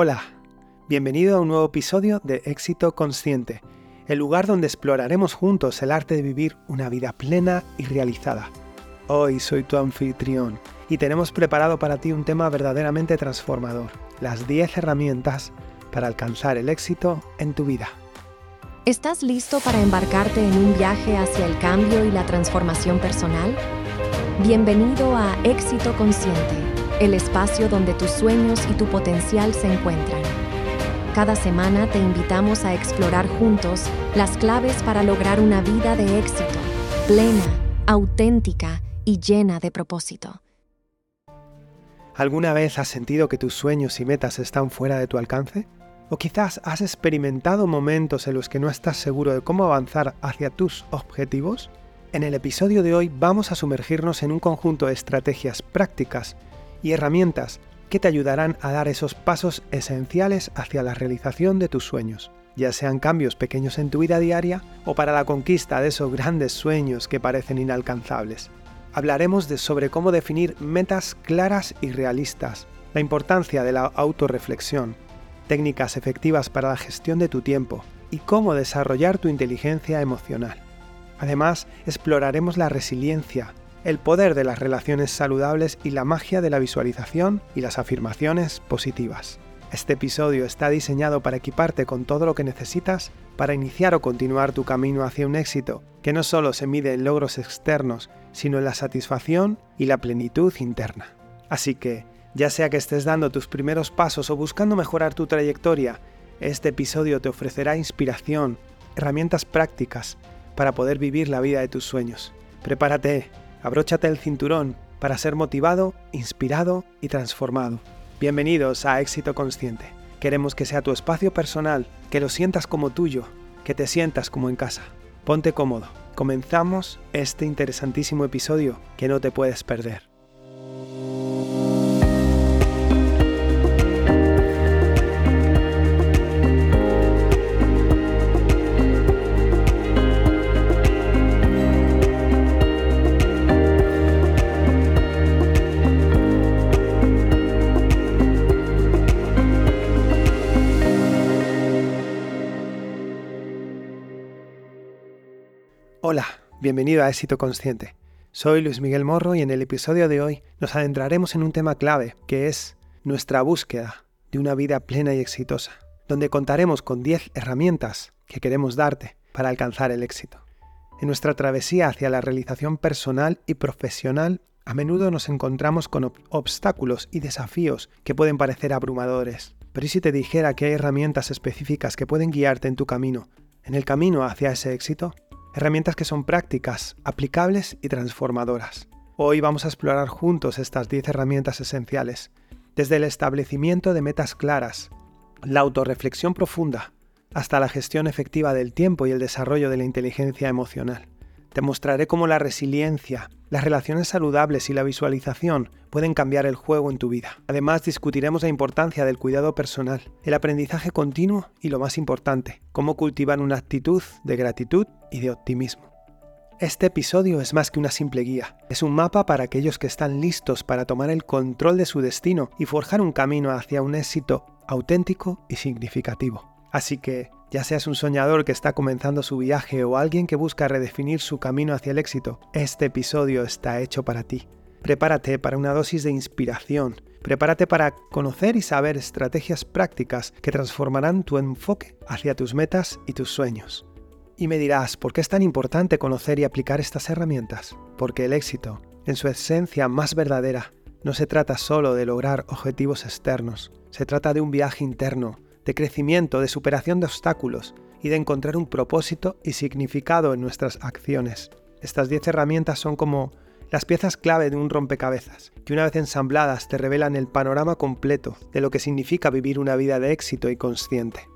Hola, bienvenido a un nuevo episodio de Éxito Consciente, el lugar donde exploraremos juntos el arte de vivir una vida plena y realizada. Hoy soy tu anfitrión y tenemos preparado para ti un tema verdaderamente transformador, las 10 herramientas para alcanzar el éxito en tu vida. ¿Estás listo para embarcarte en un viaje hacia el cambio y la transformación personal? Bienvenido a Éxito Consciente, el espacio donde tus sueños y tu potencial se encuentran. Cada semana te invitamos a explorar juntos las claves para lograr una vida de éxito, plena, auténtica y llena de propósito. ¿Alguna vez has sentido que tus sueños y metas están fuera de tu alcance? ¿O quizás has experimentado momentos en los que no estás seguro de cómo avanzar hacia tus objetivos? En el episodio de hoy vamos a sumergirnos en un conjunto de estrategias prácticas y herramientas que te ayudarán a dar esos pasos esenciales hacia la realización de tus sueños, ya sean cambios pequeños en tu vida diaria o para la conquista de esos grandes sueños que parecen inalcanzables. Hablaremos de sobre cómo definir metas claras y realistas, la importancia de la autorreflexión, técnicas efectivas para la gestión de tu tiempo y cómo desarrollar tu inteligencia emocional. Además, exploraremos la resiliencia, el poder de las relaciones saludables y la magia de la visualización y las afirmaciones positivas. Este episodio está diseñado para equiparte con todo lo que necesitas para iniciar o continuar tu camino hacia un éxito que no solo se mide en logros externos, sino en la satisfacción y la plenitud interna. Así que, ya sea que estés dando tus primeros pasos o buscando mejorar tu trayectoria, este episodio te ofrecerá inspiración, herramientas prácticas para poder vivir la vida de tus sueños. Prepárate, abróchate el cinturón para ser motivado, inspirado y transformado. Bienvenidos a Éxito Consciente. Queremos que sea tu espacio personal, que lo sientas como tuyo, que te sientas como en casa. Ponte cómodo. Comenzamos este interesantísimo episodio que no te puedes perder. Hola, bienvenido a Éxito Consciente. Soy Luis Miguel Morro y en el episodio de hoy nos adentraremos en un tema clave que es nuestra búsqueda de una vida plena y exitosa, donde contaremos con 10 herramientas que queremos darte para alcanzar el éxito. En nuestra travesía hacia la realización personal y profesional, a menudo nos encontramos con obstáculos y desafíos que pueden parecer abrumadores. Pero ¿y si te dijera que hay herramientas específicas que pueden guiarte en tu camino, en el camino hacia ese éxito? Herramientas que son prácticas, aplicables y transformadoras. Hoy vamos a explorar juntos estas 10 herramientas esenciales, desde el establecimiento de metas claras, la autorreflexión profunda, hasta la gestión efectiva del tiempo y el desarrollo de la inteligencia emocional. Te mostraré cómo la resiliencia, las relaciones saludables y la visualización pueden cambiar el juego en tu vida. Además, discutiremos la importancia del cuidado personal, el aprendizaje continuo y lo más importante, cómo cultivar una actitud de gratitud y de optimismo. Este episodio es más que una simple guía, es un mapa para aquellos que están listos para tomar el control de su destino y forjar un camino hacia un éxito auténtico y significativo. Así que ya seas un soñador que está comenzando su viaje o alguien que busca redefinir su camino hacia el éxito, este episodio está hecho para ti. Prepárate para una dosis de inspiración. Prepárate para conocer y saber estrategias prácticas que transformarán tu enfoque hacia tus metas y tus sueños. Y me dirás, ¿por qué es tan importante conocer y aplicar estas herramientas? Porque el éxito, en su esencia más verdadera, no se trata solo de lograr objetivos externos, se trata de un viaje interno de crecimiento, de superación de obstáculos y de encontrar un propósito y significado en nuestras acciones. Estas 10 herramientas son como las piezas clave de un rompecabezas, que una vez ensambladas te revelan el panorama completo de lo que significa vivir una vida de éxito y consciente.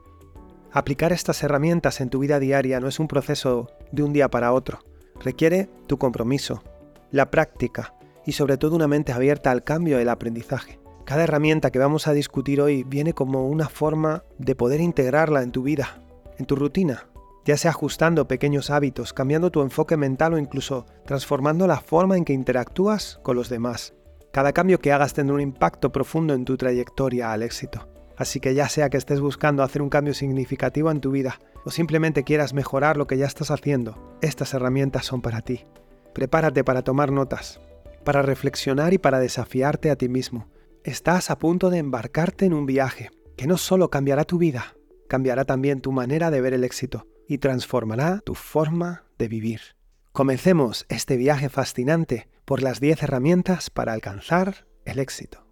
Aplicar estas herramientas en tu vida diaria no es un proceso de un día para otro, requiere tu compromiso, la práctica y sobre todo una mente abierta al cambio y el aprendizaje. Cada herramienta que vamos a discutir hoy viene como una forma de poder integrarla en tu vida, en tu rutina, ya sea ajustando pequeños hábitos, cambiando tu enfoque mental o incluso transformando la forma en que interactúas con los demás. Cada cambio que hagas tendrá un impacto profundo en tu trayectoria al éxito. Así que ya sea que estés buscando hacer un cambio significativo en tu vida o simplemente quieras mejorar lo que ya estás haciendo, estas herramientas son para ti. Prepárate para tomar notas, para reflexionar y para desafiarte a ti mismo. Estás a punto de embarcarte en un viaje que no solo cambiará tu vida, cambiará también tu manera de ver el éxito y transformará tu forma de vivir. Comencemos este viaje fascinante por las 10 herramientas para alcanzar el éxito.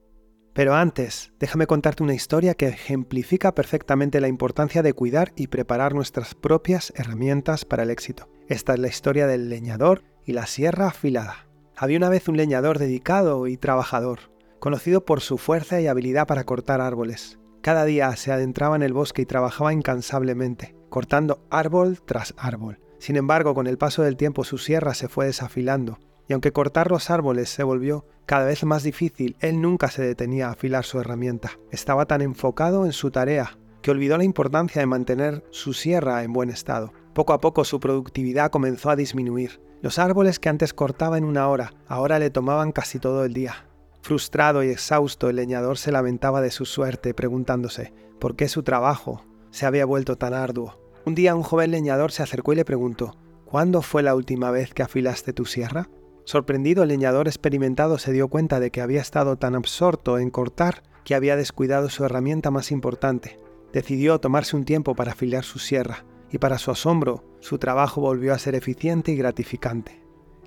Pero antes, déjame contarte una historia que ejemplifica perfectamente la importancia de cuidar y preparar nuestras propias herramientas para el éxito. Esta es la historia del leñador y la sierra afilada. Había una vez un leñador dedicado y trabajador, conocido por su fuerza y habilidad para cortar árboles. Cada día se adentraba en el bosque y trabajaba incansablemente, cortando árbol tras árbol. Sin embargo, con el paso del tiempo su sierra se fue desafilando y aunque cortar los árboles se volvió cada vez más difícil, él nunca se detenía a afilar su herramienta. Estaba tan enfocado en su tarea que olvidó la importancia de mantener su sierra en buen estado. Poco a poco su productividad comenzó a disminuir. Los árboles que antes cortaba en una hora, ahora le tomaban casi todo el día. Frustrado y exhausto, el leñador se lamentaba de su suerte, preguntándose por qué su trabajo se había vuelto tan arduo. Un día un joven leñador se acercó y le preguntó, ¿Cuándo fue la última vez que afilaste tu sierra? Sorprendido, el leñador experimentado se dio cuenta de que había estado tan absorto en cortar que había descuidado su herramienta más importante. Decidió tomarse un tiempo para afilar su sierra, y para su asombro, su trabajo volvió a ser eficiente y gratificante.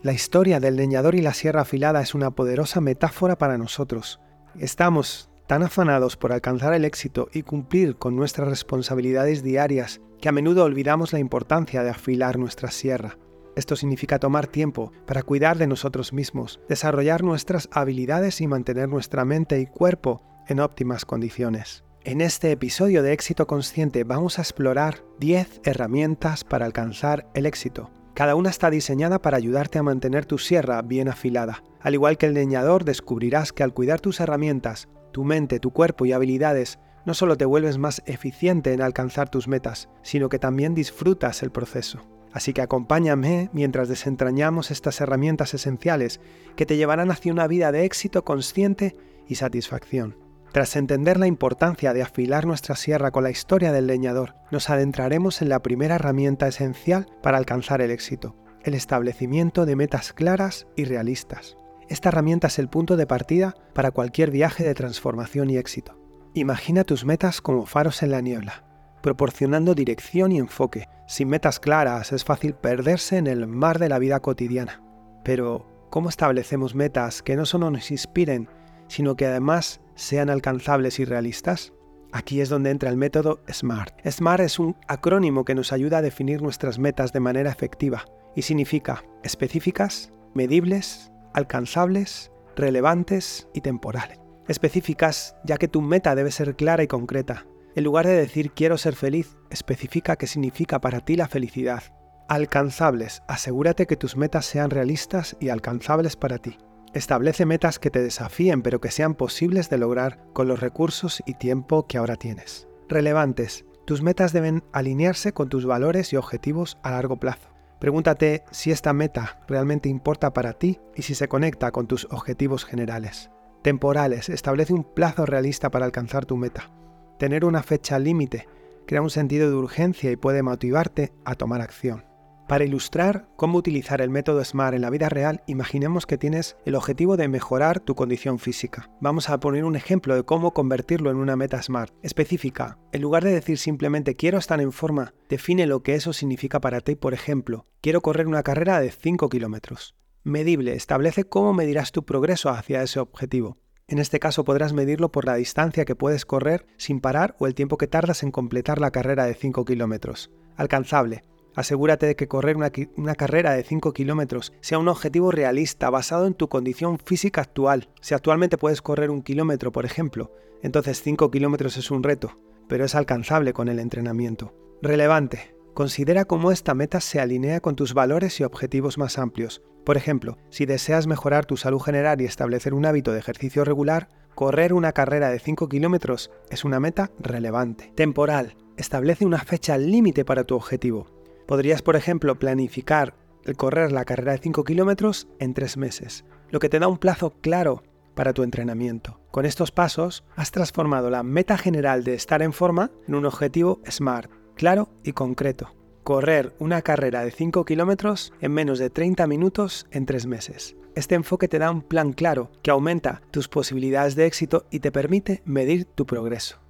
La historia del leñador y la sierra afilada es una poderosa metáfora para nosotros. Estamos tan afanados por alcanzar el éxito y cumplir con nuestras responsabilidades diarias que a menudo olvidamos la importancia de afilar nuestra sierra. Esto significa tomar tiempo para cuidar de nosotros mismos, desarrollar nuestras habilidades y mantener nuestra mente y cuerpo en óptimas condiciones. En este episodio de Éxito Consciente vamos a explorar 10 herramientas para alcanzar el éxito. Cada una está diseñada para ayudarte a mantener tu sierra bien afilada. Al igual que el leñador, descubrirás que al cuidar tus herramientas, tu mente, tu cuerpo y habilidades, no solo te vuelves más eficiente en alcanzar tus metas, sino que también disfrutas el proceso. Así que acompáñame mientras desentrañamos estas herramientas esenciales que te llevarán hacia una vida de éxito consciente y satisfacción. Tras entender la importancia de afilar nuestra sierra con la historia del leñador, nos adentraremos en la primera herramienta esencial para alcanzar el éxito, el establecimiento de metas claras y realistas. Esta herramienta es el punto de partida para cualquier viaje de transformación y éxito. Imagina tus metas como faros en la niebla, proporcionando dirección y enfoque. Sin metas claras es fácil perderse en el mar de la vida cotidiana. Pero, ¿cómo establecemos metas que no solo nos inspiren, sino que además sean alcanzables y realistas? Aquí es donde entra el método SMART. SMART es un acrónimo que nos ayuda a definir nuestras metas de manera efectiva y significa específicas, medibles, alcanzables, relevantes y temporales. Específicas ya que tu meta debe ser clara y concreta, en lugar de decir quiero ser feliz, especifica qué significa para ti la felicidad. Alcanzables, asegúrate que tus metas sean realistas y alcanzables para ti. Establece metas que te desafíen pero que sean posibles de lograr con los recursos y tiempo que ahora tienes. Relevantes, tus metas deben alinearse con tus valores y objetivos a largo plazo. Pregúntate si esta meta realmente importa para ti y si se conecta con tus objetivos generales. Temporales, establece un plazo realista para alcanzar tu meta. Tener una fecha límite crea un sentido de urgencia y puede motivarte a tomar acción. Para ilustrar cómo utilizar el método SMART en la vida real, imaginemos que tienes el objetivo de mejorar tu condición física. Vamos a poner un ejemplo de cómo convertirlo en una meta SMART específica. En lugar de decir simplemente quiero estar en forma, define lo que eso significa para ti. Por ejemplo, quiero correr una carrera de 5 kilómetros. Medible, establece cómo medirás tu progreso hacia ese objetivo. En este caso podrás medirlo por la distancia que puedes correr sin parar o el tiempo que tardas en completar la carrera de 5 kilómetros. Alcanzable. Asegúrate de que correr una, carrera de 5 kilómetros sea un objetivo realista basado en tu condición física actual. Si actualmente puedes correr un kilómetro, por ejemplo, entonces 5 kilómetros es un reto, pero es alcanzable con el entrenamiento. Relevante. Considera cómo esta meta se alinea con tus valores y objetivos más amplios. Por ejemplo, si deseas mejorar tu salud general y establecer un hábito de ejercicio regular, correr una carrera de 5 kilómetros es una meta relevante. Temporal. Establece una fecha límite para tu objetivo. Podrías, por ejemplo, planificar el correr la carrera de 5 kilómetros en 3 meses, lo que te da un plazo claro para tu entrenamiento. Con estos pasos has transformado la meta general de estar en forma en un objetivo SMART, claro y concreto. Correr una carrera de 5 kilómetros en menos de 30 minutos en 3 meses. Este enfoque te da un plan claro que aumenta tus posibilidades de éxito y te permite medir tu progreso.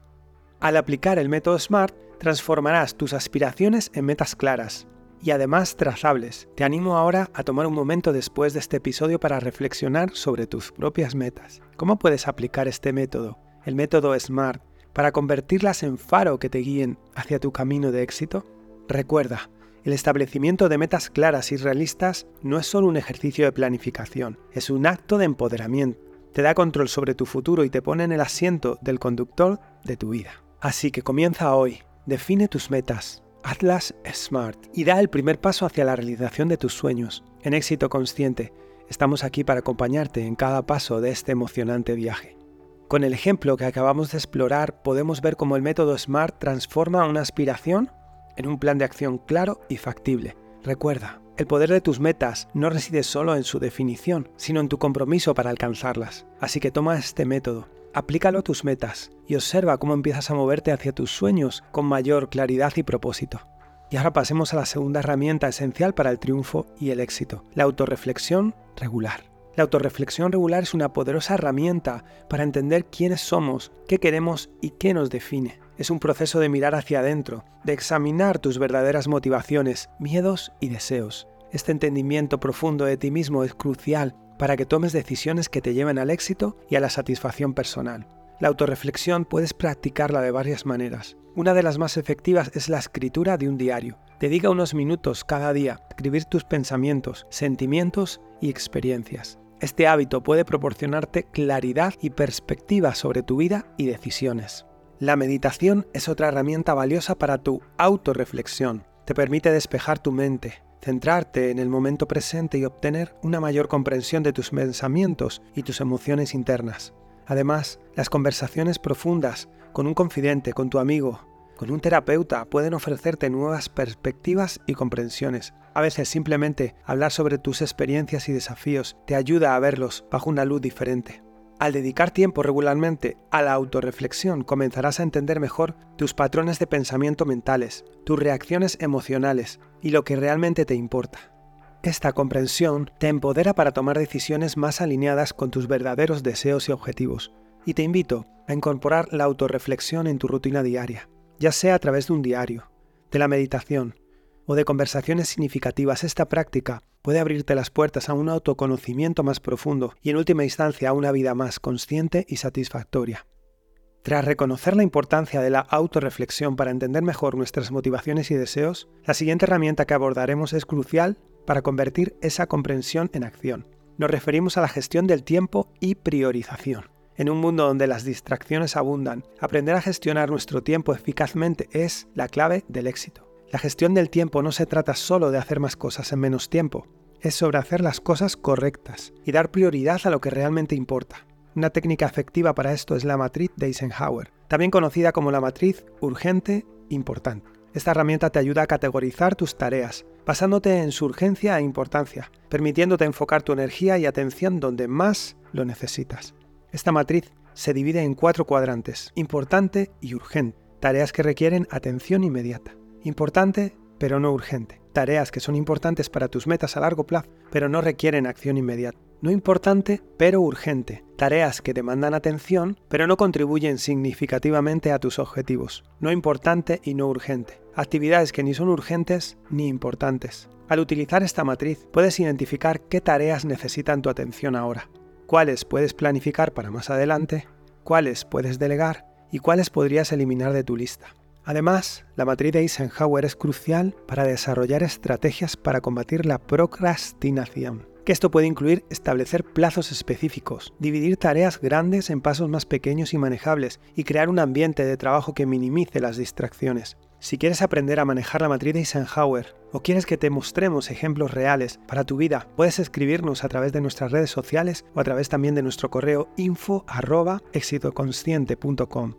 Al aplicar el método SMART, transformarás tus aspiraciones en metas claras, y además trazables. Te animo ahora a tomar un momento después de este episodio para reflexionar sobre tus propias metas. ¿Cómo puedes aplicar este método, el método SMART, para convertirlas en faro que te guíen hacia tu camino de éxito? Recuerda, el establecimiento de metas claras y realistas no es solo un ejercicio de planificación, es un acto de empoderamiento. Te da control sobre tu futuro y te pone en el asiento del conductor de tu vida. Así que comienza hoy, define tus metas, Atlas Smart y da el primer paso hacia la realización de tus sueños. En éxito consciente, estamos aquí para acompañarte en cada paso de este emocionante viaje. Con el ejemplo que acabamos de explorar, podemos ver cómo el método SMART transforma una aspiración en un plan de acción claro y factible. Recuerda, el poder de tus metas no reside solo en su definición, sino en tu compromiso para alcanzarlas. Así que toma este método Aplícalo a tus metas y observa cómo empiezas a moverte hacia tus sueños con mayor claridad y propósito. Y ahora pasemos a la segunda herramienta esencial para el triunfo y el éxito, la autorreflexión regular. La autorreflexión regular es una poderosa herramienta para entender quiénes somos, qué queremos y qué nos define. Es un proceso de mirar hacia adentro, de examinar tus verdaderas motivaciones, miedos y deseos. Este entendimiento profundo de ti mismo es crucial para que tomes decisiones que te lleven al éxito y a la satisfacción personal. La autorreflexión puedes practicarla de varias maneras. Una de las más efectivas es la escritura de un diario. Dedica unos minutos cada día a escribir tus pensamientos, sentimientos y experiencias. Este hábito puede proporcionarte claridad y perspectiva sobre tu vida y decisiones. La meditación es otra herramienta valiosa para tu autorreflexión. Te permite despejar tu mente, centrarte en el momento presente y obtener una mayor comprensión de tus pensamientos y tus emociones internas. Además, las conversaciones profundas con un confidente, con tu amigo, con un terapeuta pueden ofrecerte nuevas perspectivas y comprensiones. A veces simplemente hablar sobre tus experiencias y desafíos te ayuda a verlos bajo una luz diferente. Al dedicar tiempo regularmente a la autorreflexión, comenzarás a entender mejor tus patrones de pensamiento mentales, tus reacciones emocionales y lo que realmente te importa. Esta comprensión te empodera para tomar decisiones más alineadas con tus verdaderos deseos y objetivos, y te invito a incorporar la autorreflexión en tu rutina diaria, ya sea a través de un diario, de la meditación o de conversaciones significativas. Esta práctica puede abrirte las puertas a un autoconocimiento más profundo y en última instancia a una vida más consciente y satisfactoria. Tras reconocer la importancia de la autorreflexión para entender mejor nuestras motivaciones y deseos, la siguiente herramienta que abordaremos es crucial para convertir esa comprensión en acción. Nos referimos a la gestión del tiempo y priorización. En un mundo donde las distracciones abundan, aprender a gestionar nuestro tiempo eficazmente es la clave del éxito. La gestión del tiempo no se trata solo de hacer más cosas en menos tiempo, es sobre hacer las cosas correctas y dar prioridad a lo que realmente importa. Una técnica efectiva para esto es la matriz de Eisenhower, también conocida como la matriz urgente importante. Esta herramienta te ayuda a categorizar tus tareas, basándote en su urgencia e importancia, permitiéndote enfocar tu energía y atención donde más lo necesitas. Esta matriz se divide en cuatro cuadrantes, importante y urgente, tareas que requieren atención inmediata. Importante, pero no urgente. Tareas que son importantes para tus metas a largo plazo, pero no requieren acción inmediata. No importante, pero urgente. Tareas que demandan atención, pero no contribuyen significativamente a tus objetivos. No importante y no urgente. Actividades que ni son urgentes ni importantes. Al utilizar esta matriz, puedes identificar qué tareas necesitan tu atención ahora, cuáles puedes planificar para más adelante, cuáles puedes delegar y cuáles podrías eliminar de tu lista. Además, la matriz de Eisenhower es crucial para desarrollar estrategias para combatir la procrastinación. Que esto puede incluir establecer plazos específicos, dividir tareas grandes en pasos más pequeños y manejables y crear un ambiente de trabajo que minimice las distracciones. Si quieres aprender a manejar la matriz de Eisenhower o quieres que te mostremos ejemplos reales para tu vida, puedes escribirnos a través de nuestras redes sociales o a través también de nuestro correo info@exitoconsciente.com.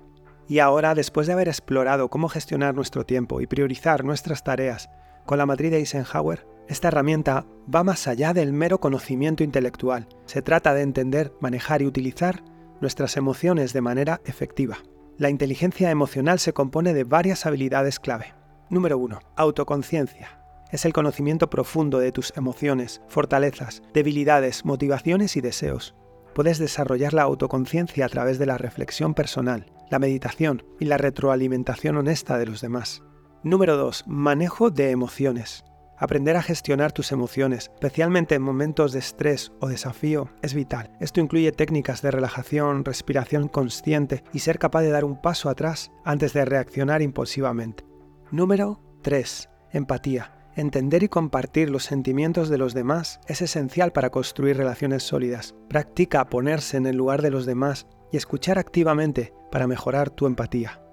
Y ahora, después de haber explorado cómo gestionar nuestro tiempo y priorizar nuestras tareas con la matriz de Eisenhower, esta herramienta va más allá del mero conocimiento intelectual. Se trata de entender, manejar y utilizar nuestras emociones de manera efectiva. La inteligencia emocional se compone de varias habilidades clave. Número 1. Autoconciencia. Es el conocimiento profundo de tus emociones, fortalezas, debilidades, motivaciones y deseos. Puedes desarrollar la autoconciencia a través de la reflexión personal, la meditación y la retroalimentación honesta de los demás. Número 2. Manejo de emociones. Aprender a gestionar tus emociones, especialmente en momentos de estrés o desafío, es vital. Esto incluye técnicas de relajación, respiración consciente y ser capaz de dar un paso atrás antes de reaccionar impulsivamente. Número 3. Empatía. Entender y compartir los sentimientos de los demás es esencial para construir relaciones sólidas. Practica ponerse en el lugar de los demás y escuchar activamente para mejorar tu empatía.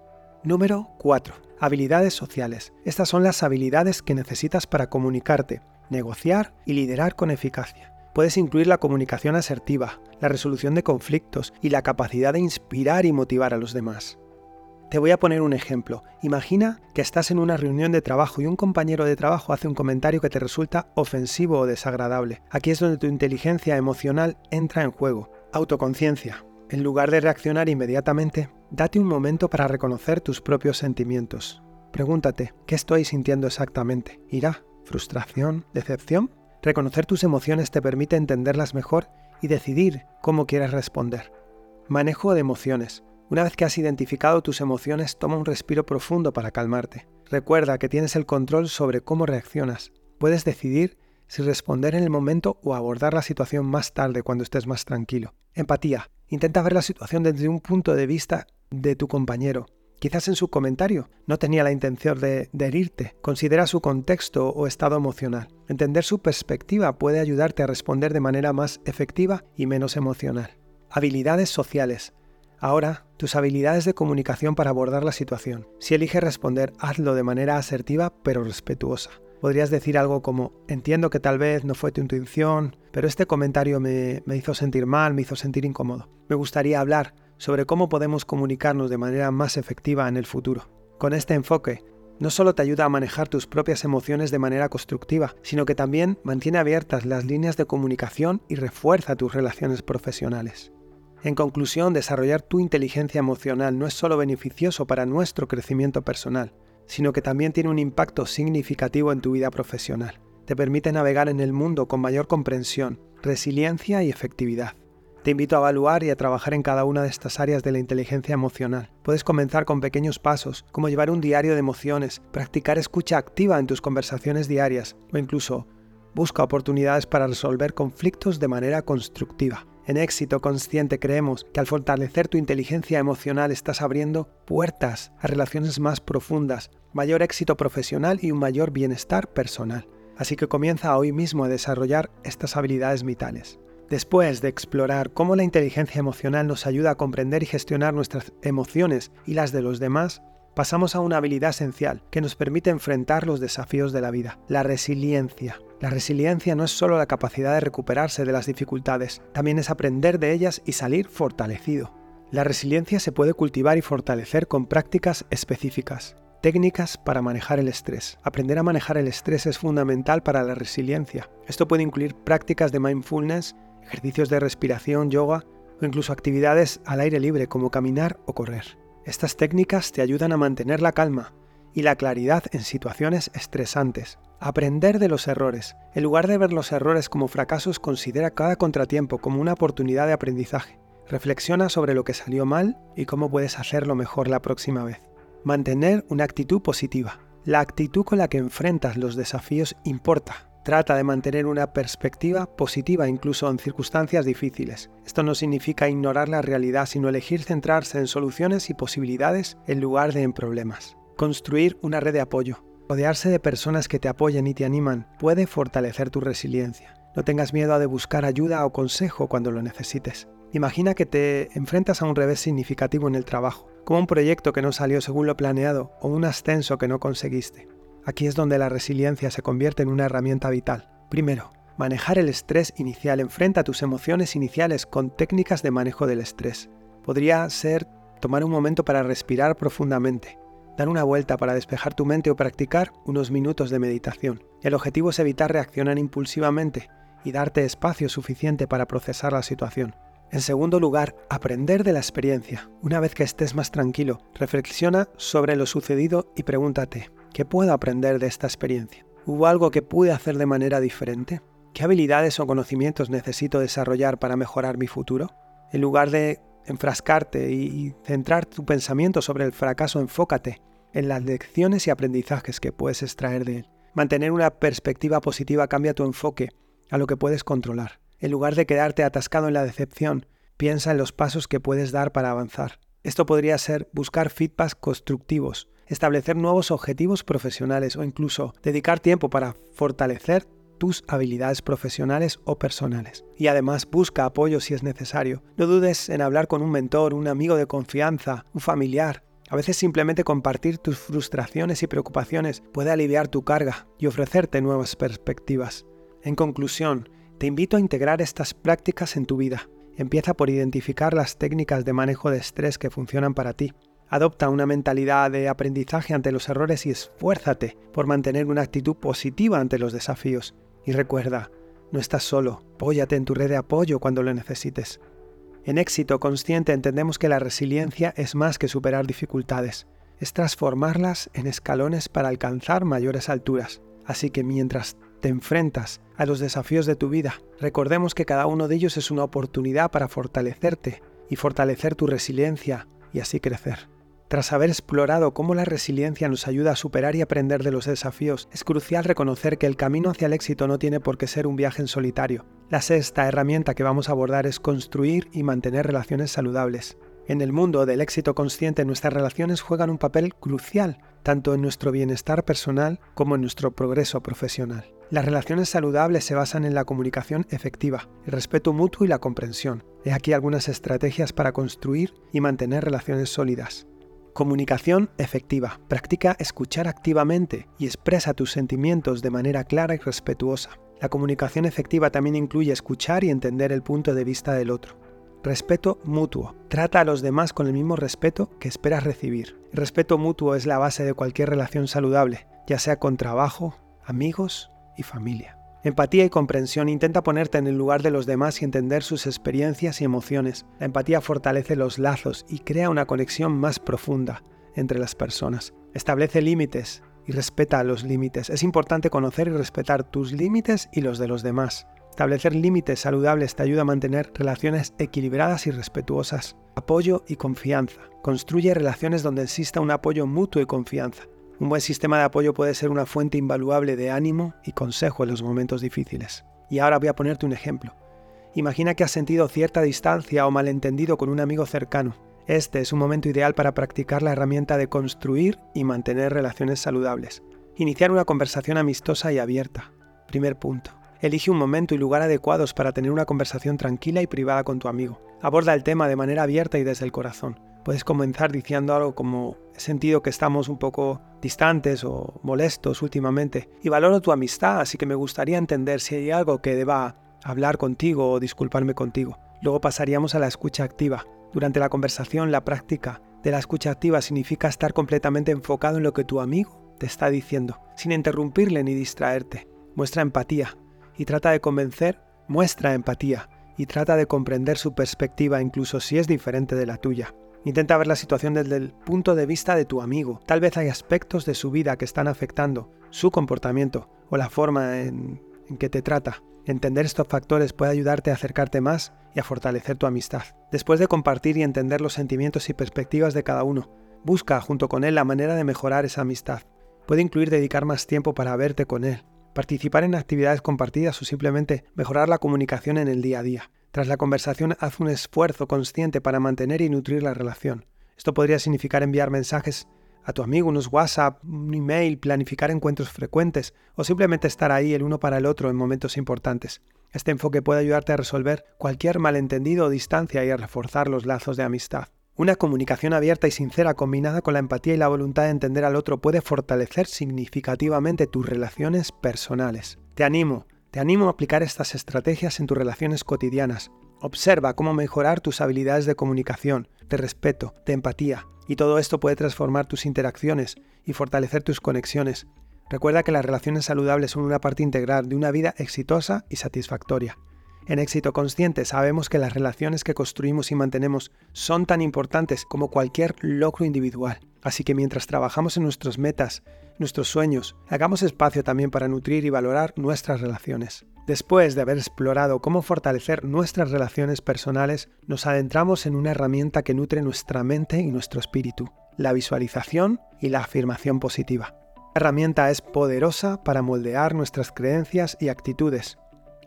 Número 4. Habilidades sociales. Estas son las habilidades que necesitas para comunicarte, negociar y liderar con eficacia. Puedes incluir la comunicación asertiva, la resolución de conflictos y la capacidad de inspirar y motivar a los demás. Te voy a poner un ejemplo. Imagina que estás en una reunión de trabajo y un compañero de trabajo hace un comentario que te resulta ofensivo o desagradable. Aquí es donde tu inteligencia emocional entra en juego. Autoconciencia. En lugar de reaccionar inmediatamente, date un momento para reconocer tus propios sentimientos. Pregúntate, ¿qué estoy sintiendo exactamente? ¿Ira? ¿Frustración? ¿Decepción? Reconocer tus emociones te permite entenderlas mejor y decidir cómo quieres responder. Manejo de emociones. Una vez que has identificado tus emociones, toma un respiro profundo para calmarte. Recuerda que tienes el control sobre cómo reaccionas. Puedes decidir si responder en el momento o abordar la situación más tarde cuando estés más tranquilo. Empatía. Intenta ver la situación desde un punto de vista de tu compañero. Quizás en su comentario no tenía la intención de, herirte. Considera su contexto o estado emocional. Entender su perspectiva puede ayudarte a responder de manera más efectiva y menos emocional. Habilidades sociales. Ahora, tus habilidades de comunicación para abordar la situación. Si eliges responder, hazlo de manera asertiva pero respetuosa podrías decir algo como, entiendo que tal vez no fue tu intuición, pero este comentario me, hizo sentir mal, me hizo sentir incómodo. Me gustaría hablar sobre cómo podemos comunicarnos de manera más efectiva en el futuro. Con este enfoque, no solo te ayuda a manejar tus propias emociones de manera constructiva, sino que también mantiene abiertas las líneas de comunicación y refuerza tus relaciones profesionales. En conclusión, desarrollar tu inteligencia emocional no es solo beneficioso para nuestro crecimiento personal, sino que también tiene un impacto significativo en tu vida profesional. Te permite navegar en el mundo con mayor comprensión, resiliencia y efectividad. Te invito a evaluar y a trabajar en cada una de estas áreas de la inteligencia emocional. Puedes comenzar con pequeños pasos, como llevar un diario de emociones, practicar escucha activa en tus conversaciones diarias o incluso busca oportunidades para resolver conflictos de manera constructiva. En éxito consciente creemos que al fortalecer tu inteligencia emocional estás abriendo puertas a relaciones más profundas, mayor éxito profesional y un mayor bienestar personal. Así que comienza hoy mismo a desarrollar estas habilidades vitales. Después de explorar cómo la inteligencia emocional nos ayuda a comprender y gestionar nuestras emociones y las de los demás, pasamos a una habilidad esencial que nos permite enfrentar los desafíos de la vida, la resiliencia. La resiliencia no es solo la capacidad de recuperarse de las dificultades, también es aprender de ellas y salir fortalecido. La resiliencia se puede cultivar y fortalecer con prácticas específicas. Técnicas para manejar el estrés. Aprender a manejar el estrés es fundamental para la resiliencia. Esto puede incluir prácticas de mindfulness, ejercicios de respiración, yoga o incluso actividades al aire libre como caminar o correr. Estas técnicas te ayudan a mantener la calma y la claridad en situaciones estresantes. Aprender de los errores. En lugar de ver los errores como fracasos, considera cada contratiempo como una oportunidad de aprendizaje. Reflexiona sobre lo que salió mal y cómo puedes hacerlo mejor la próxima vez. Mantener una actitud positiva. La actitud con la que enfrentas los desafíos importa. Trata de mantener una perspectiva positiva incluso en circunstancias difíciles. Esto no significa ignorar la realidad, sino elegir centrarse en soluciones y posibilidades en lugar de en problemas. Construir una red de apoyo. Rodearse de personas que te apoyen y te animan puede fortalecer tu resiliencia. No tengas miedo de buscar ayuda o consejo cuando lo necesites. Imagina que te enfrentas a un revés significativo en el trabajo, como un proyecto que no salió según lo planeado o un ascenso que no conseguiste. Aquí es donde la resiliencia se convierte en una herramienta vital. Primero, manejar el estrés inicial. Enfrenta tus emociones iniciales con técnicas de manejo del estrés. Podría ser tomar un momento para respirar profundamente, dar una vuelta para despejar tu mente o practicar unos minutos de meditación. El objetivo es evitar reaccionar impulsivamente y darte espacio suficiente para procesar la situación. En segundo lugar, aprender de la experiencia. Una vez que estés más tranquilo, reflexiona sobre lo sucedido y pregúntate, ¿qué puedo aprender de esta experiencia? ¿Hubo algo que pude hacer de manera diferente? ¿Qué habilidades o conocimientos necesito desarrollar para mejorar mi futuro? En lugar de enfrascarte y centrar tu pensamiento sobre el fracaso, enfócate en las lecciones y aprendizajes que puedes extraer de él. Mantener una perspectiva positiva cambia tu enfoque a lo que puedes controlar. En lugar de quedarte atascado en la decepción, piensa en los pasos que puedes dar para avanzar. Esto podría ser buscar feedbacks constructivos, establecer nuevos objetivos profesionales o incluso dedicar tiempo para fortalecer tus habilidades profesionales o personales. Y además busca apoyo si es necesario. No dudes en hablar con un mentor, un amigo de confianza, un familiar. A veces simplemente compartir tus frustraciones y preocupaciones puede aliviar tu carga y ofrecerte nuevas perspectivas. En conclusión, te invito a integrar estas prácticas en tu vida. Empieza por identificar las técnicas de manejo de estrés que funcionan para ti. Adopta una mentalidad de aprendizaje ante los errores y esfuérzate por mantener una actitud positiva ante los desafíos. Y recuerda, no estás solo, apóyate en tu red de apoyo cuando lo necesites. En éxito consciente entendemos que la resiliencia es más que superar dificultades, es transformarlas en escalones para alcanzar mayores alturas. Así que mientras te enfrentas a los desafíos de tu vida, recordemos que cada uno de ellos es una oportunidad para fortalecerte y fortalecer tu resiliencia y así crecer. Tras haber explorado cómo la resiliencia nos ayuda a superar y aprender de los desafíos, es crucial reconocer que el camino hacia el éxito no tiene por qué ser un viaje en solitario. La sexta herramienta que vamos a abordar es construir y mantener relaciones saludables. En el mundo del éxito consciente nuestras relaciones juegan un papel crucial, tanto en nuestro bienestar personal como en nuestro progreso profesional. Las relaciones saludables se basan en la comunicación efectiva, el respeto mutuo y la comprensión. He aquí algunas estrategias para construir y mantener relaciones sólidas. Comunicación efectiva. Practica escuchar activamente y expresa tus sentimientos de manera clara y respetuosa. La comunicación efectiva también incluye escuchar y entender el punto de vista del otro. Respeto mutuo. Trata a los demás con el mismo respeto que esperas recibir. El respeto mutuo es la base de cualquier relación saludable, ya sea con trabajo, amigos y familia. Empatía y comprensión intenta ponerte en el lugar de los demás y entender sus experiencias y emociones. La empatía fortalece los lazos y crea una conexión más profunda entre las personas. Establece límites y respeta los límites. Es importante conocer y respetar tus límites y los de los demás. Establecer límites saludables te ayuda a mantener relaciones equilibradas y respetuosas. Apoyo y confianza. Construye relaciones donde exista un apoyo mutuo y confianza. Un buen sistema de apoyo puede ser una fuente invaluable de ánimo y consejo en los momentos difíciles. Y ahora voy a ponerte un ejemplo. Imagina que has sentido cierta distancia o malentendido con un amigo cercano. Este es un momento ideal para practicar la herramienta de construir y mantener relaciones saludables. Iniciar una conversación amistosa y abierta. Primer punto. Elige un momento y lugar adecuados para tener una conversación tranquila y privada con tu amigo. Aborda el tema de manera abierta y desde el corazón. Puedes comenzar diciendo algo como he sentido que estamos un poco distantes o molestos últimamente y valoro tu amistad, así que me gustaría entender si hay algo que deba hablar contigo o disculparme contigo. Luego pasaríamos a la escucha activa. Durante la conversación, la práctica de la escucha activa significa estar completamente enfocado en lo que tu amigo te está diciendo, sin interrumpirle ni distraerte. Muestra empatía y trata de convencer, muestra empatía y trata de comprender su perspectiva incluso si es diferente de la tuya. Intenta ver la situación desde el punto de vista de tu amigo. Tal vez hay aspectos de su vida que están afectando su comportamiento o la forma en, que te trata. Entender estos factores puede ayudarte a acercarte más y a fortalecer tu amistad. Después de compartir y entender los sentimientos y perspectivas de cada uno, busca junto con él la manera de mejorar esa amistad. Puede incluir dedicar más tiempo para verte con él, participar en actividades compartidas o simplemente mejorar la comunicación en el día a día. Tras la conversación, haz un esfuerzo consciente para mantener y nutrir la relación. Esto podría significar enviar mensajes a tu amigo, unos WhatsApp, un email, planificar encuentros frecuentes o simplemente estar ahí el uno para el otro en momentos importantes. Este enfoque puede ayudarte a resolver cualquier malentendido o distancia y a reforzar los lazos de amistad. Una comunicación abierta y sincera combinada con la empatía y la voluntad de entender al otro puede fortalecer significativamente tus relaciones personales. Te animo te animo a aplicar estas estrategias en tus relaciones cotidianas. Observa cómo mejorar tus habilidades de comunicación, de respeto, de empatía, y todo esto puede transformar tus interacciones y fortalecer tus conexiones. Recuerda que las relaciones saludables son una parte integral de una vida exitosa y satisfactoria. En éxito consciente sabemos que las relaciones que construimos y mantenemos son tan importantes como cualquier logro individual. Así que mientras trabajamos en nuestras metas, nuestros sueños, hagamos espacio también para nutrir y valorar nuestras relaciones. Después de haber explorado cómo fortalecer nuestras relaciones personales, nos adentramos en una herramienta que nutre nuestra mente y nuestro espíritu, la visualización y la afirmación positiva. La herramienta es poderosa para moldear nuestras creencias y actitudes,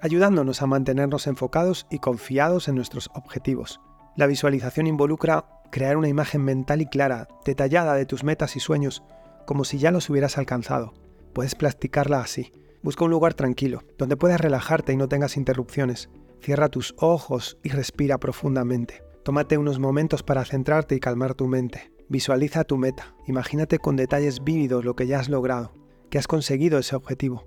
ayudándonos a mantenernos enfocados y confiados en nuestros objetivos. La visualización involucra crear una imagen mental y clara, detallada de tus metas y sueños, como si ya los hubieras alcanzado. Puedes practicarla así. Busca un lugar tranquilo, donde puedas relajarte y no tengas interrupciones. Cierra tus ojos y respira profundamente. Tómate unos momentos para centrarte y calmar tu mente. Visualiza tu meta. Imagínate con detalles vívidos lo que ya has logrado, que has conseguido ese objetivo.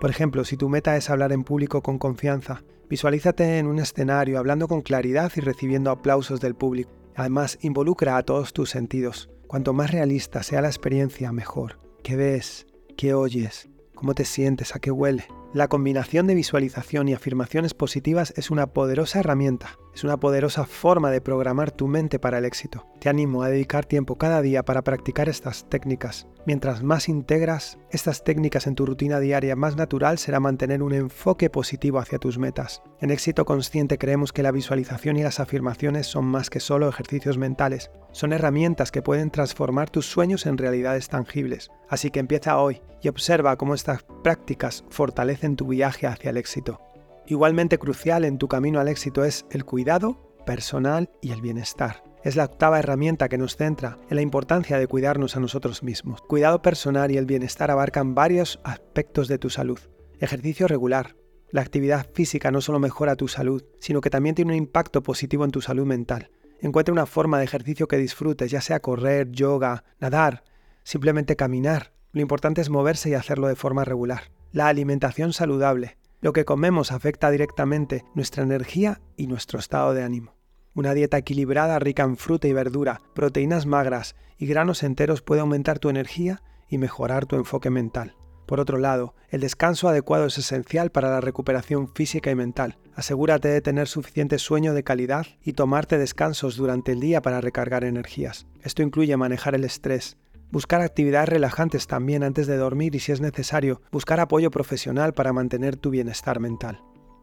Por ejemplo, si tu meta es hablar en público con confianza, visualízate en un escenario hablando con claridad y recibiendo aplausos del público. Además, involucra a todos tus sentidos. Cuanto más realista sea la experiencia, mejor. ¿Qué ves? ¿Qué oyes? ¿Cómo te sientes? ¿A qué huele? La combinación de visualización y afirmaciones positivas es una poderosa herramienta, es una poderosa forma de programar tu mente para el éxito. Te animo a dedicar tiempo cada día para practicar estas técnicas. Mientras más integras estas técnicas en tu rutina diaria, más natural será mantener un enfoque positivo hacia tus metas. En éxito consciente creemos que la visualización y las afirmaciones son más que solo ejercicios mentales, son herramientas que pueden transformar tus sueños en realidades tangibles. Así que empieza hoy y observa cómo estas prácticas fortalecen tu viaje hacia el éxito. Igualmente crucial en tu camino al éxito es el cuidado personal y el bienestar. Es la octava herramienta que nos centra en la importancia de cuidarnos a nosotros mismos. Cuidado personal y el bienestar abarcan varios aspectos de tu salud. Ejercicio regular. La actividad física no solo mejora tu salud, sino que también tiene un impacto positivo en tu salud mental. Encuentra una forma de ejercicio que disfrutes, ya sea correr, yoga, nadar, simplemente caminar. Lo importante es moverse y hacerlo de forma regular. La alimentación saludable. Lo que comemos afecta directamente nuestra energía y nuestro estado de ánimo. Una dieta equilibrada rica en fruta y verdura, proteínas magras y granos enteros puede aumentar tu energía y mejorar tu enfoque mental. Por otro lado, el descanso adecuado es esencial para la recuperación física y mental. Asegúrate de tener suficiente sueño de calidad y tomarte descansos durante el día para recargar energías. Esto incluye manejar el estrés, Buscar actividades relajantes también antes de dormir y si es necesario, buscar apoyo profesional para mantener tu bienestar mental.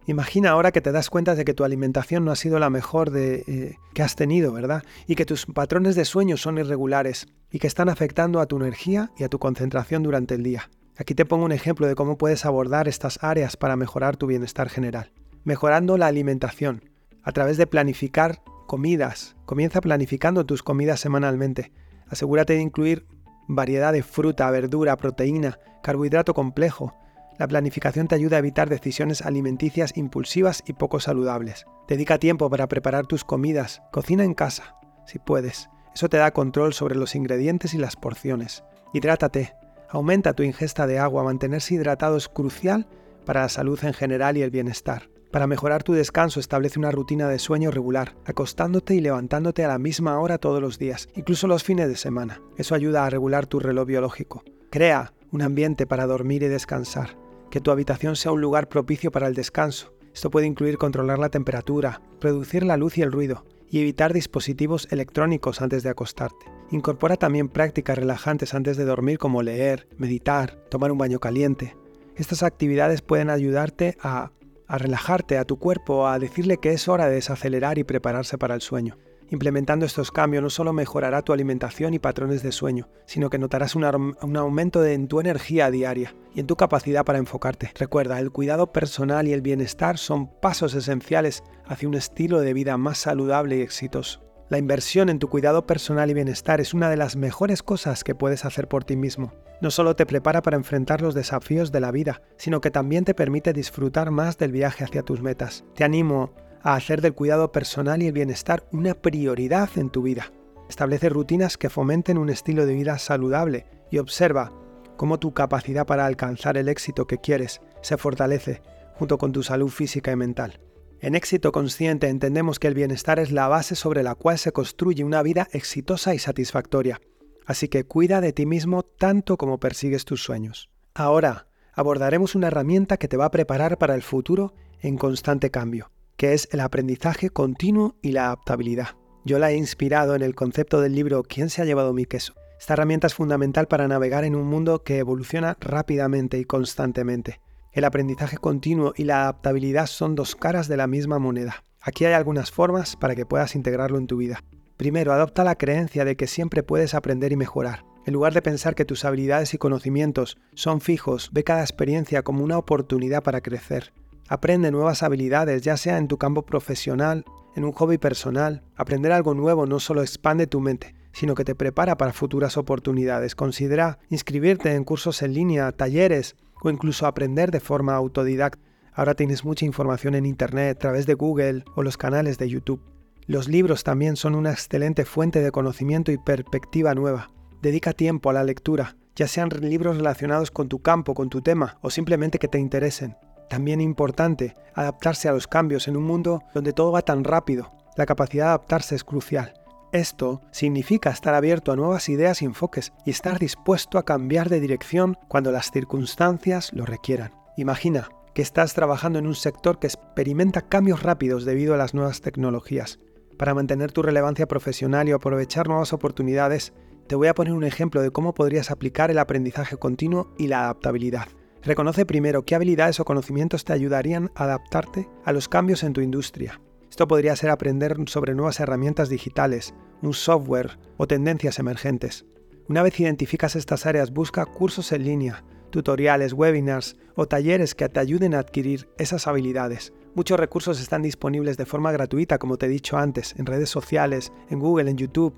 Imagina ahora que te das cuenta de que tu alimentación no ha sido la mejor de, eh, que has tenido, ¿verdad? Y que tus patrones de sueño son irregulares y que están afectando a tu energía y a tu concentración durante el día. Aquí te pongo un ejemplo de cómo puedes abordar estas áreas para mejorar tu bienestar general. Mejorando la alimentación, a través de planificar comidas. Comienza planificando tus comidas semanalmente. Asegúrate de incluir variedad de fruta, verdura, proteína, carbohidrato complejo. La planificación te ayuda a evitar decisiones alimenticias impulsivas y poco saludables. Dedica tiempo para preparar tus comidas. Cocina en casa, si puedes. Eso te da control sobre los ingredientes y las porciones. Hidrátate. Aumenta tu ingesta de agua. Mantenerse hidratado es crucial para la salud en general y el bienestar. Para mejorar tu descanso, establece una rutina de sueño regular, acostándote y levantándote a la misma hora todos los días, incluso los fines de semana. Eso ayuda a regular tu reloj biológico. Crea un ambiente para dormir y descansar. Que tu habitación sea un lugar propicio para el descanso. Esto puede incluir controlar la temperatura, reducir la luz y el ruido, y evitar dispositivos electrónicos antes de acostarte. Incorpora también prácticas relajantes antes de dormir como leer, meditar, tomar un baño caliente. Estas actividades pueden ayudarte a a relajarte a tu cuerpo, a decirle que es hora de desacelerar y prepararse para el sueño. Implementando estos cambios no solo mejorará tu alimentación y patrones de sueño, sino que notarás un, aumento en tu energía diaria y en tu capacidad para enfocarte. Recuerda, el cuidado personal y el bienestar son pasos esenciales hacia un estilo de vida más saludable y exitoso. La inversión en tu cuidado personal y bienestar es una de las mejores cosas que puedes hacer por ti mismo. No solo te prepara para enfrentar los desafíos de la vida, sino que también te permite disfrutar más del viaje hacia tus metas. Te animo a hacer del cuidado personal y el bienestar una prioridad en tu vida. Establece rutinas que fomenten un estilo de vida saludable y observa cómo tu capacidad para alcanzar el éxito que quieres se fortalece junto con tu salud física y mental. En éxito consciente entendemos que el bienestar es la base sobre la cual se construye una vida exitosa y satisfactoria. Así que cuida de ti mismo tanto como persigues tus sueños. Ahora abordaremos una herramienta que te va a preparar para el futuro en constante cambio, que es el aprendizaje continuo y la adaptabilidad. Yo la he inspirado en el concepto del libro ¿Quién se ha llevado mi queso? Esta herramienta es fundamental para navegar en un mundo que evoluciona rápidamente y constantemente. El aprendizaje continuo y la adaptabilidad son dos caras de la misma moneda. Aquí hay algunas formas para que puedas integrarlo en tu vida. Primero, adopta la creencia de que siempre puedes aprender y mejorar. En lugar de pensar que tus habilidades y conocimientos son fijos, ve cada experiencia como una oportunidad para crecer. Aprende nuevas habilidades, ya sea en tu campo profesional, en un hobby personal. Aprender algo nuevo no solo expande tu mente, sino que te prepara para futuras oportunidades. Considera inscribirte en cursos en línea, talleres o incluso aprender de forma autodidacta. Ahora tienes mucha información en Internet, a través de Google o los canales de YouTube. Los libros también son una excelente fuente de conocimiento y perspectiva nueva. Dedica tiempo a la lectura, ya sean libros relacionados con tu campo, con tu tema o simplemente que te interesen. También importante adaptarse a los cambios en un mundo donde todo va tan rápido. La capacidad de adaptarse es crucial. Esto significa estar abierto a nuevas ideas y enfoques y estar dispuesto a cambiar de dirección cuando las circunstancias lo requieran. Imagina que estás trabajando en un sector que experimenta cambios rápidos debido a las nuevas tecnologías. Para mantener tu relevancia profesional y aprovechar nuevas oportunidades, te voy a poner un ejemplo de cómo podrías aplicar el aprendizaje continuo y la adaptabilidad. Reconoce primero qué habilidades o conocimientos te ayudarían a adaptarte a los cambios en tu industria. Esto podría ser aprender sobre nuevas herramientas digitales, un software o tendencias emergentes. Una vez identificas estas áreas, busca cursos en línea, tutoriales, webinars o talleres que te ayuden a adquirir esas habilidades. Muchos recursos están disponibles de forma gratuita, como te he dicho antes, en redes sociales, en Google, en YouTube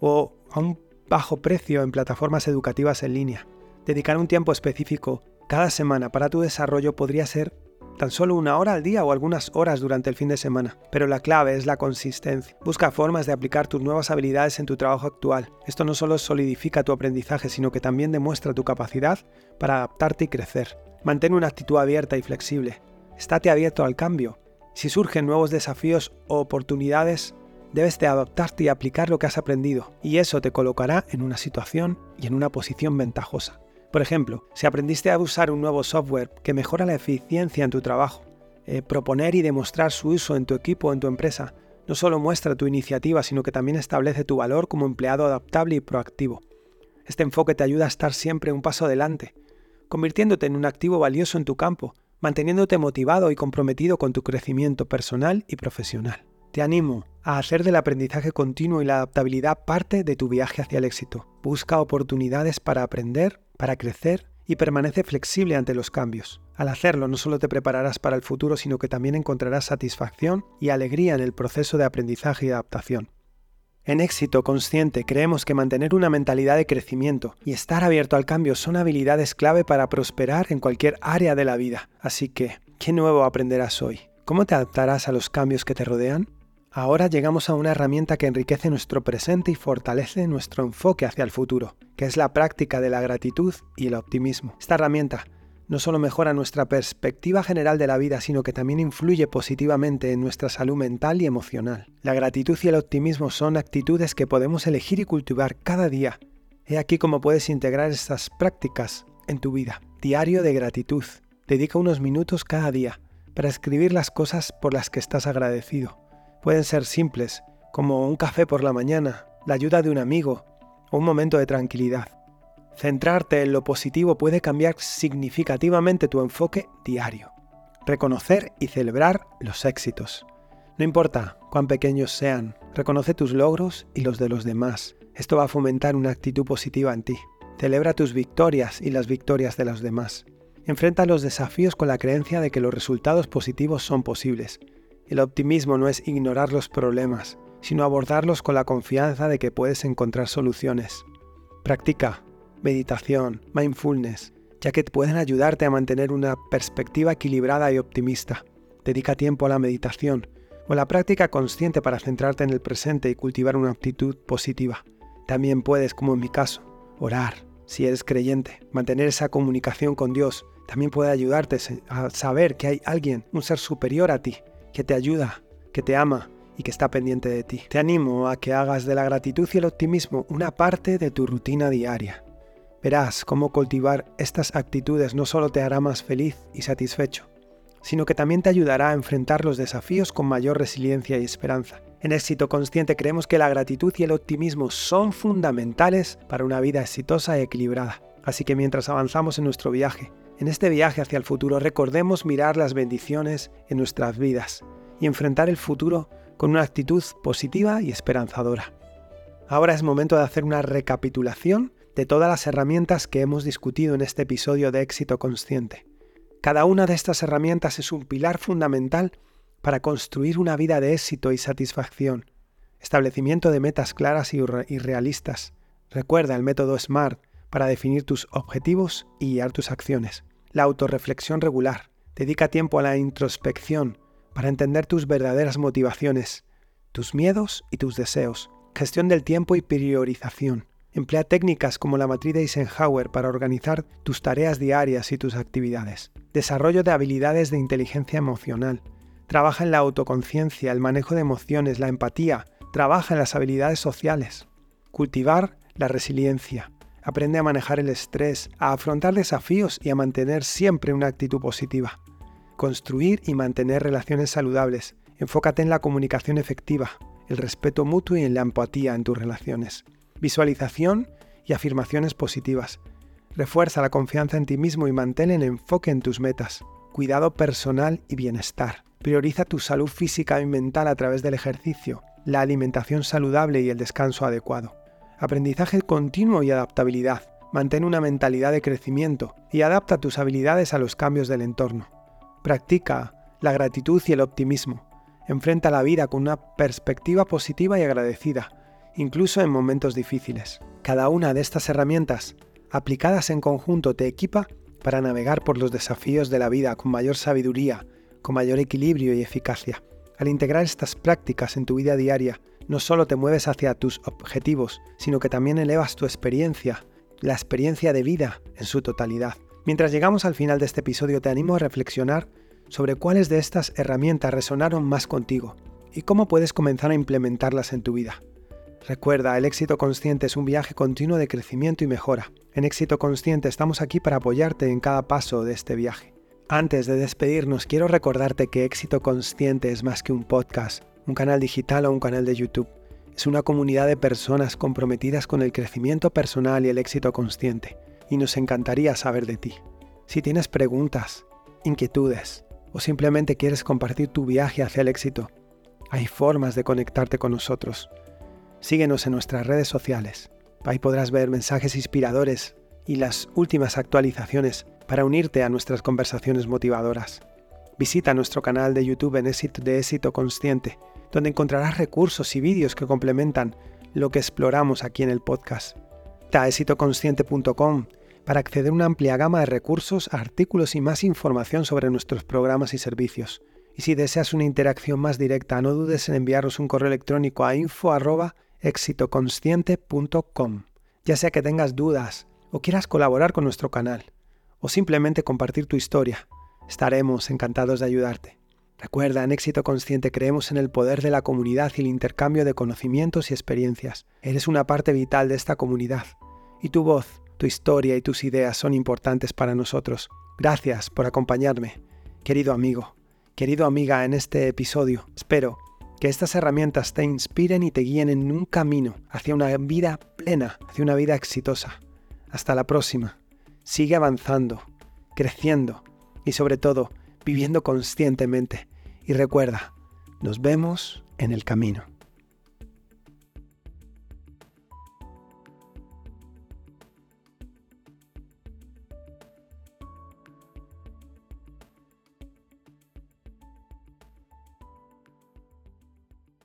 o a un bajo precio en plataformas educativas en línea. Dedicar un tiempo específico cada semana para tu desarrollo podría ser tan solo una hora al día o algunas horas durante el fin de semana. Pero la clave es la consistencia. Busca formas de aplicar tus nuevas habilidades en tu trabajo actual. Esto no solo solidifica tu aprendizaje, sino que también demuestra tu capacidad para adaptarte y crecer. Mantén una actitud abierta y flexible. Estate abierto al cambio. Si surgen nuevos desafíos o oportunidades, debes de adaptarte y aplicar lo que has aprendido, y eso te colocará en una situación y en una posición ventajosa. Por ejemplo, si aprendiste a usar un nuevo software que mejora la eficiencia en tu trabajo, eh, proponer y demostrar su uso en tu equipo o en tu empresa no solo muestra tu iniciativa, sino que también establece tu valor como empleado adaptable y proactivo. Este enfoque te ayuda a estar siempre un paso adelante, convirtiéndote en un activo valioso en tu campo, manteniéndote motivado y comprometido con tu crecimiento personal y profesional. Te animo a hacer del aprendizaje continuo y la adaptabilidad parte de tu viaje hacia el éxito. Busca oportunidades para aprender para crecer y permanece flexible ante los cambios. Al hacerlo no solo te prepararás para el futuro, sino que también encontrarás satisfacción y alegría en el proceso de aprendizaje y adaptación. En éxito consciente creemos que mantener una mentalidad de crecimiento y estar abierto al cambio son habilidades clave para prosperar en cualquier área de la vida. Así que, ¿qué nuevo aprenderás hoy? ¿Cómo te adaptarás a los cambios que te rodean? Ahora llegamos a una herramienta que enriquece nuestro presente y fortalece nuestro enfoque hacia el futuro, que es la práctica de la gratitud y el optimismo. Esta herramienta no solo mejora nuestra perspectiva general de la vida, sino que también influye positivamente en nuestra salud mental y emocional. La gratitud y el optimismo son actitudes que podemos elegir y cultivar cada día. He aquí cómo puedes integrar estas prácticas en tu vida. Diario de gratitud. Dedica unos minutos cada día para escribir las cosas por las que estás agradecido pueden ser simples, como un café por la mañana, la ayuda de un amigo o un momento de tranquilidad. Centrarte en lo positivo puede cambiar significativamente tu enfoque diario. Reconocer y celebrar los éxitos. No importa cuán pequeños sean, reconoce tus logros y los de los demás. Esto va a fomentar una actitud positiva en ti. Celebra tus victorias y las victorias de los demás. Enfrenta los desafíos con la creencia de que los resultados positivos son posibles el optimismo no es ignorar los problemas, sino abordarlos con la confianza de que puedes encontrar soluciones. Practica meditación, mindfulness, ya que pueden ayudarte a mantener una perspectiva equilibrada y optimista. Dedica tiempo a la meditación o a la práctica consciente para centrarte en el presente y cultivar una actitud positiva. También puedes, como en mi caso, orar, si eres creyente, mantener esa comunicación con Dios. También puede ayudarte a saber que hay alguien, un ser superior a ti, que te ayuda, que te ama y que está pendiente de ti. Te animo a que hagas de la gratitud y el optimismo una parte de tu rutina diaria. Verás cómo cultivar estas actitudes no solo te hará más feliz y satisfecho, sino que también te ayudará a enfrentar los desafíos con mayor resiliencia y esperanza. En éxito consciente creemos que la gratitud y el optimismo son fundamentales para una vida exitosa y equilibrada. Así que mientras avanzamos en nuestro viaje, en este viaje hacia el futuro, recordemos mirar las bendiciones en nuestras vidas y enfrentar el futuro con una actitud positiva y esperanzadora. Ahora es momento de hacer una recapitulación de todas las herramientas que hemos discutido en este episodio de éxito consciente. Cada una de estas herramientas es un pilar fundamental para construir una vida de éxito y satisfacción. Establecimiento de metas claras y realistas. Recuerda el método SMART para definir tus objetivos y guiar tus acciones. La autorreflexión regular. Dedica tiempo a la introspección para entender tus verdaderas motivaciones, tus miedos y tus deseos. Gestión del tiempo y priorización. Emplea técnicas como la matriz de Eisenhower para organizar tus tareas diarias y tus actividades. Desarrollo de habilidades de inteligencia emocional. Trabaja en la autoconciencia, el manejo de emociones, la empatía. Trabaja en las habilidades sociales. Cultivar la resiliencia. Aprende a manejar el estrés, a afrontar desafíos y a mantener siempre una actitud positiva. Construir y mantener relaciones saludables. Enfócate en la comunicación efectiva, el respeto mutuo y en la empatía en tus relaciones visualización y afirmaciones positivas. Refuerza la confianza en ti mismo y mantén el enfoque en tus metas. Cuidado personal y bienestar. Prioriza tu salud física y mental a través del ejercicio, la alimentación saludable y el descanso adecuado. Aprendizaje continuo y adaptabilidad. Mantén una mentalidad de crecimiento y adapta tus habilidades a los cambios del entorno. Practica la gratitud y el optimismo. Enfrenta la vida con una perspectiva positiva y agradecida incluso en momentos difíciles. Cada una de estas herramientas, aplicadas en conjunto, te equipa para navegar por los desafíos de la vida con mayor sabiduría, con mayor equilibrio y eficacia. Al integrar estas prácticas en tu vida diaria, no solo te mueves hacia tus objetivos, sino que también elevas tu experiencia, la experiencia de vida en su totalidad. Mientras llegamos al final de este episodio, te animo a reflexionar sobre cuáles de estas herramientas resonaron más contigo y cómo puedes comenzar a implementarlas en tu vida. Recuerda, el éxito consciente es un viaje continuo de crecimiento y mejora. En éxito consciente estamos aquí para apoyarte en cada paso de este viaje. Antes de despedirnos, quiero recordarte que éxito consciente es más que un podcast, un canal digital o un canal de YouTube. Es una comunidad de personas comprometidas con el crecimiento personal y el éxito consciente, y nos encantaría saber de ti. Si tienes preguntas, inquietudes o simplemente quieres compartir tu viaje hacia el éxito, hay formas de conectarte con nosotros. Síguenos en nuestras redes sociales. Ahí podrás ver mensajes inspiradores y las últimas actualizaciones para unirte a nuestras conversaciones motivadoras. Visita nuestro canal de YouTube en éxito de éxito consciente, donde encontrarás recursos y vídeos que complementan lo que exploramos aquí en el podcast. Ta éxitoconsciente.com para acceder a una amplia gama de recursos, artículos y más información sobre nuestros programas y servicios. Y si deseas una interacción más directa, no dudes en enviarnos un correo electrónico a info éxitoconsciente.com. Ya sea que tengas dudas o quieras colaborar con nuestro canal o simplemente compartir tu historia, estaremos encantados de ayudarte. Recuerda, en Éxito Consciente creemos en el poder de la comunidad y el intercambio de conocimientos y experiencias. Eres una parte vital de esta comunidad y tu voz, tu historia y tus ideas son importantes para nosotros. Gracias por acompañarme, querido amigo, querido amiga, en este episodio. Espero que estas herramientas te inspiren y te guíen en un camino hacia una vida plena, hacia una vida exitosa. Hasta la próxima. Sigue avanzando, creciendo y sobre todo viviendo conscientemente. Y recuerda, nos vemos en el camino.